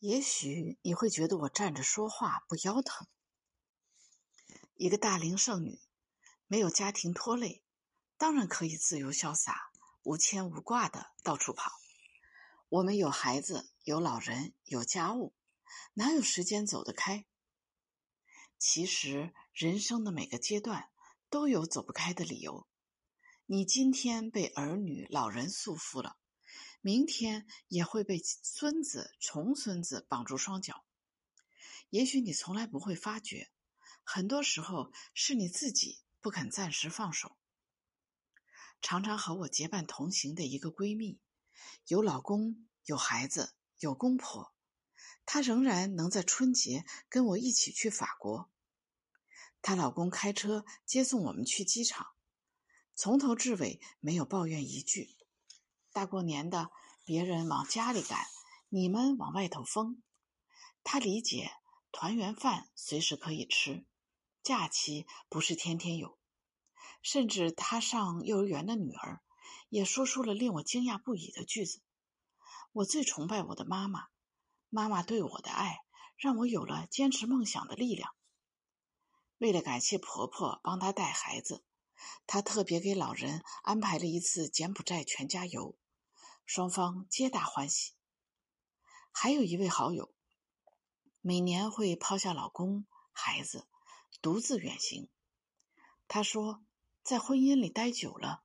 也许你会觉得我站着说话不腰疼。一个大龄剩女，没有家庭拖累，当然可以自由潇洒、无牵无挂的到处跑。我们有孩子，有老人，有家务，哪有时间走得开？其实，人生的每个阶段都有走不开的理由。你今天被儿女、老人束缚了。明天也会被孙子、重孙子绑住双脚。也许你从来不会发觉，很多时候是你自己不肯暂时放手。常常和我结伴同行的一个闺蜜，有老公、有孩子、有公婆，她仍然能在春节跟我一起去法国。她老公开车接送我们去机场，从头至尾没有抱怨一句。大过年的，别人往家里赶，你们往外头疯。他理解，团圆饭随时可以吃，假期不是天天有。甚至他上幼儿园的女儿，也说出了令我惊讶不已的句子：“我最崇拜我的妈妈，妈妈对我的爱，让我有了坚持梦想的力量。”为了感谢婆婆帮她带孩子，她特别给老人安排了一次柬埔寨全家游。双方皆大欢喜。还有一位好友，每年会抛下老公、孩子，独自远行。他说，在婚姻里待久了，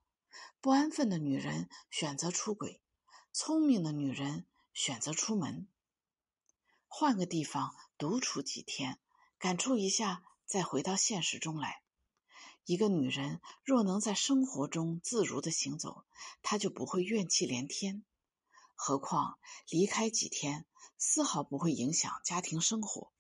不安分的女人选择出轨，聪明的女人选择出门，换个地方独处几天，感触一下，再回到现实中来。一个女人若能在生活中自如的行走，她就不会怨气连天。何况离开几天，丝毫不会影响家庭生活。